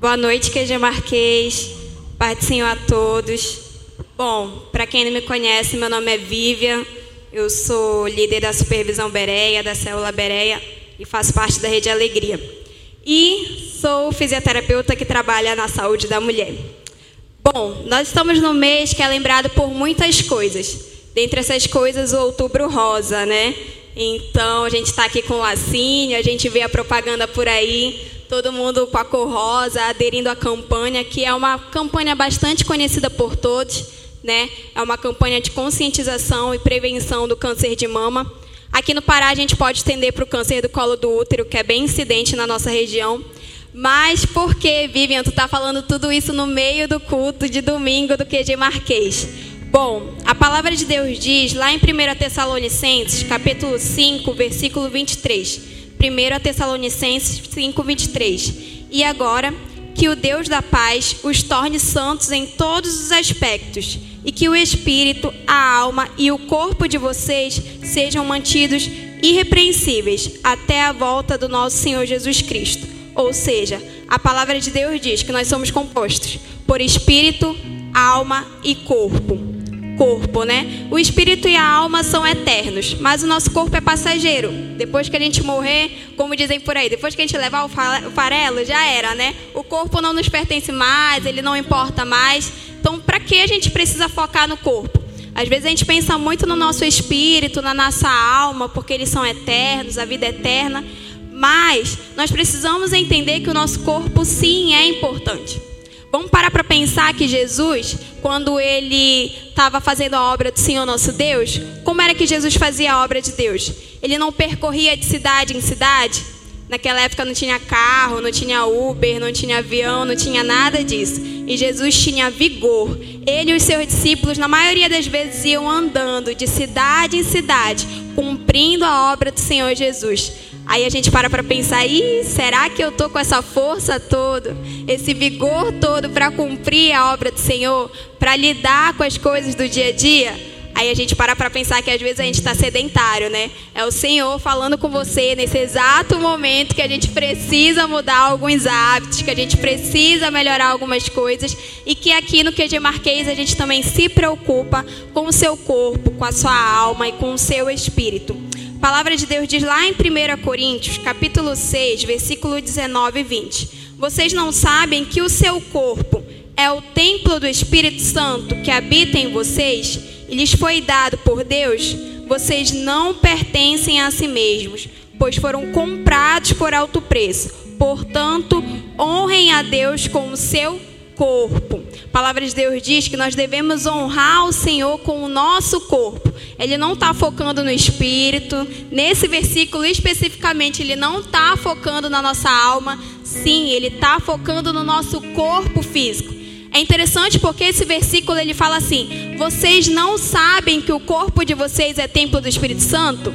Boa noite, QG Marquês. Pai Senhor a todos. Bom, para quem não me conhece, meu nome é Vivian. Eu sou líder da Supervisão Bereia, da Célula Bereia e faço parte da Rede Alegria. E sou fisioterapeuta que trabalha na saúde da mulher. Bom, nós estamos no mês que é lembrado por muitas coisas. Dentre essas coisas, o Outubro Rosa, né? Então, a gente está aqui com o lacinho, a gente vê a propaganda por aí, todo mundo com a cor rosa, aderindo à campanha, que é uma campanha bastante conhecida por todos, né? É uma campanha de conscientização e prevenção do câncer de mama. Aqui no Pará, a gente pode estender para o câncer do colo do útero, que é bem incidente na nossa região. Mas por que, Vivian, tu está falando tudo isso no meio do culto de domingo do QG Marquês? Bom, a palavra de Deus diz lá em 1 Tessalonicenses, capítulo 5, versículo 23. 1 Tessalonicenses 5, 23. E agora, que o Deus da paz os torne santos em todos os aspectos, e que o espírito, a alma e o corpo de vocês sejam mantidos irrepreensíveis até a volta do nosso Senhor Jesus Cristo. Ou seja, a palavra de Deus diz que nós somos compostos por espírito, alma e corpo. Corpo, né? O espírito e a alma são eternos, mas o nosso corpo é passageiro. Depois que a gente morrer, como dizem por aí, depois que a gente levar o farelo, já era, né? O corpo não nos pertence mais, ele não importa mais. Então, para que a gente precisa focar no corpo? Às vezes a gente pensa muito no nosso espírito, na nossa alma, porque eles são eternos, a vida é eterna. Mas nós precisamos entender que o nosso corpo sim é importante. Vamos parar para pensar que Jesus, quando ele estava fazendo a obra do Senhor nosso Deus, como era que Jesus fazia a obra de Deus? Ele não percorria de cidade em cidade? Naquela época não tinha carro, não tinha Uber, não tinha avião, não tinha nada disso. E Jesus tinha vigor. Ele e os seus discípulos, na maioria das vezes, iam andando de cidade em cidade, cumprindo a obra do Senhor Jesus. Aí a gente para para pensar, Ih, será que eu tô com essa força toda, esse vigor todo para cumprir a obra do Senhor, para lidar com as coisas do dia a dia? Aí a gente para para pensar que às vezes a gente está sedentário, né? É o Senhor falando com você nesse exato momento que a gente precisa mudar alguns hábitos, que a gente precisa melhorar algumas coisas e que aqui no QG Marquês a gente também se preocupa com o seu corpo, com a sua alma e com o seu espírito. A palavra de Deus diz lá em 1 Coríntios, capítulo 6, versículo 19 e 20. Vocês não sabem que o seu corpo é o templo do Espírito Santo que habita em vocês e lhes foi dado por Deus? Vocês não pertencem a si mesmos, pois foram comprados por alto preço. Portanto, honrem a Deus com o seu corpo. A palavra de Deus diz que nós devemos honrar o Senhor com o nosso corpo. Ele não está focando no espírito. Nesse versículo especificamente, ele não está focando na nossa alma. Sim, ele está focando no nosso corpo físico. É interessante porque esse versículo ele fala assim: vocês não sabem que o corpo de vocês é templo do Espírito Santo?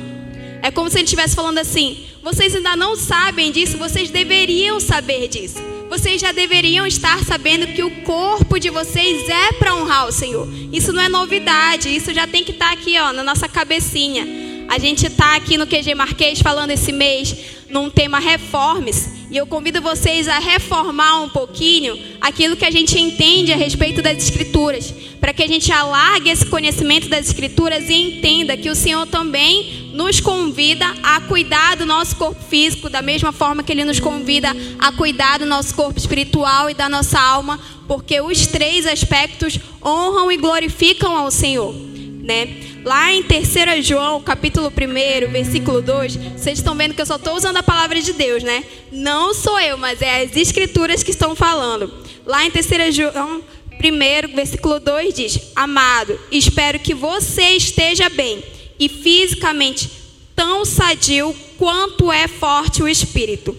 É como se ele estivesse falando assim: vocês ainda não sabem disso, vocês deveriam saber disso vocês já deveriam estar sabendo que o corpo de vocês é para honrar o Senhor. Isso não é novidade, isso já tem que estar tá aqui, ó, na nossa cabecinha. A gente está aqui no QG Marquês falando esse mês num tema reformes. E eu convido vocês a reformar um pouquinho aquilo que a gente entende a respeito das Escrituras, para que a gente alargue esse conhecimento das Escrituras e entenda que o Senhor também nos convida a cuidar do nosso corpo físico, da mesma forma que Ele nos convida a cuidar do nosso corpo espiritual e da nossa alma, porque os três aspectos honram e glorificam ao Senhor, né? Lá em 3 João, capítulo 1, versículo 2, vocês estão vendo que eu só estou usando a palavra de Deus, né? Não sou eu, mas é as escrituras que estão falando. Lá em 3 João 1, versículo 2 diz: Amado, espero que você esteja bem e fisicamente tão sadio quanto é forte o espírito.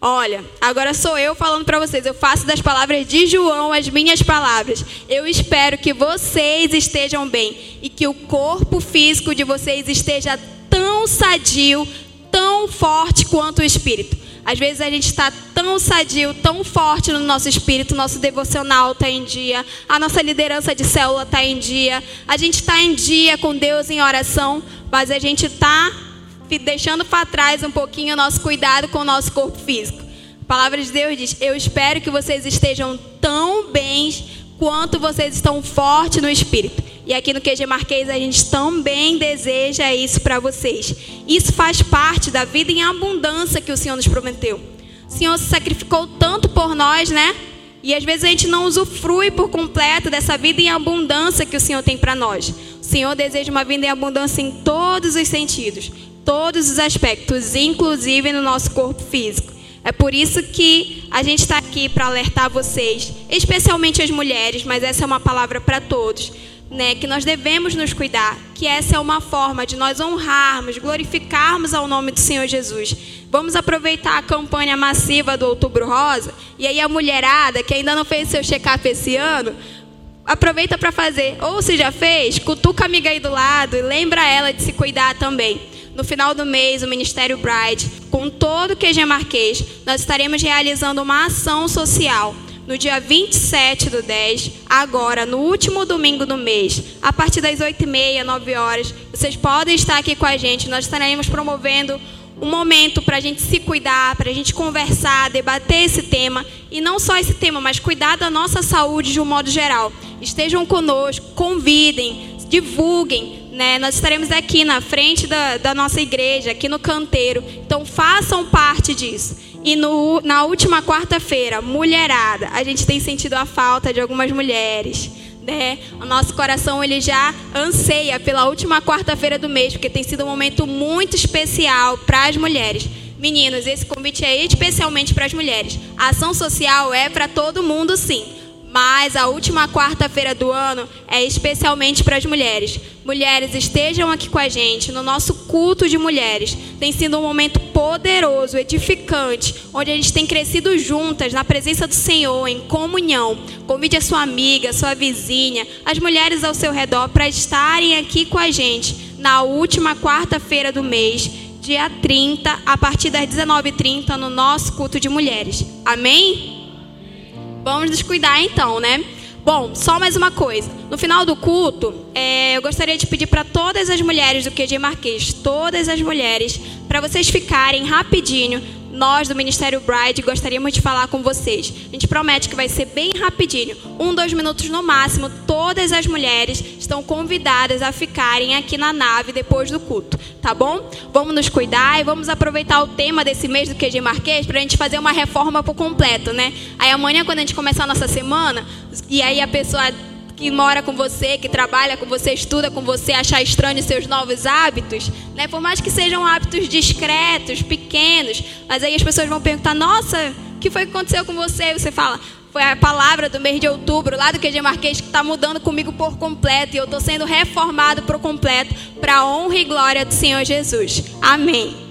Olha, agora sou eu falando para vocês. Eu faço das palavras de João as minhas palavras. Eu espero que vocês estejam bem e que o corpo físico de vocês esteja tão sadio, tão forte quanto o espírito. Às vezes a gente está tão sadio, tão forte no nosso espírito, nosso devocional está em dia, a nossa liderança de célula está em dia, a gente está em dia com Deus em oração, mas a gente está deixando para trás um pouquinho o nosso cuidado com o nosso corpo físico. palavra de Deus diz: Eu espero que vocês estejam tão bens quanto vocês estão fortes no espírito. E aqui no QG Marquês a gente também deseja isso para vocês. Isso faz parte da vida em abundância que o Senhor nos prometeu. O Senhor se sacrificou tanto por nós, né? E às vezes a gente não usufrui por completo dessa vida em abundância que o Senhor tem para nós. O Senhor deseja uma vida em abundância em todos os sentidos, todos os aspectos, inclusive no nosso corpo físico. É por isso que a gente está aqui para alertar vocês, especialmente as mulheres, mas essa é uma palavra para todos, né? Que nós devemos nos cuidar, que essa é uma forma de nós honrarmos, glorificarmos ao nome do Senhor Jesus. Vamos aproveitar a campanha massiva do Outubro Rosa e aí a mulherada que ainda não fez seu check-up esse ano, aproveita para fazer. Ou se já fez, cutuca a amiga aí do lado e lembra ela de se cuidar também. No final do mês, o Ministério Bride, com todo o QG Marquês, nós estaremos realizando uma ação social no dia 27 do 10, agora, no último domingo do mês, a partir das 8h30, 9 horas. Vocês podem estar aqui com a gente, nós estaremos promovendo um momento para a gente se cuidar, para a gente conversar, debater esse tema, e não só esse tema, mas cuidar da nossa saúde de um modo geral. Estejam conosco, convidem, divulguem, né? Nós estaremos aqui na frente da, da nossa igreja, aqui no canteiro. Então façam parte disso. E no, na última quarta-feira, mulherada, a gente tem sentido a falta de algumas mulheres. Né? O nosso coração ele já anseia pela última quarta-feira do mês, porque tem sido um momento muito especial para as mulheres. Meninos, esse convite é especialmente para as mulheres. A ação social é para todo mundo, sim. Mas a última quarta-feira do ano é especialmente para as mulheres. Mulheres, estejam aqui com a gente no nosso culto de mulheres. Tem sido um momento poderoso, edificante, onde a gente tem crescido juntas na presença do Senhor, em comunhão. Convide a sua amiga, sua vizinha, as mulheres ao seu redor para estarem aqui com a gente na última quarta-feira do mês, dia 30, a partir das 19h30, no nosso culto de mulheres. Amém? Vamos nos cuidar então, né? Bom, só mais uma coisa. No final do culto, é, eu gostaria de pedir para todas as mulheres do QG Marquês, todas as mulheres, para vocês ficarem rapidinho nós do Ministério Bride gostaríamos de falar com vocês. A gente promete que vai ser bem rapidinho, um, dois minutos no máximo. Todas as mulheres estão convidadas a ficarem aqui na nave depois do culto, tá bom? Vamos nos cuidar e vamos aproveitar o tema desse mês do QG Marquês para a gente fazer uma reforma por completo, né? Aí amanhã, quando a gente começar a nossa semana, e aí a pessoa que mora com você, que trabalha com você, estuda com você, achar estranho seus novos hábitos, né? Por mais que sejam hábitos discretos, pequenos, mas aí as pessoas vão perguntar: "Nossa, o que foi que aconteceu com você?" E você fala: "Foi a palavra do mês de outubro, lá do QG Marquês, que está mudando comigo por completo e eu estou sendo reformado por completo para a honra e glória do Senhor Jesus." Amém.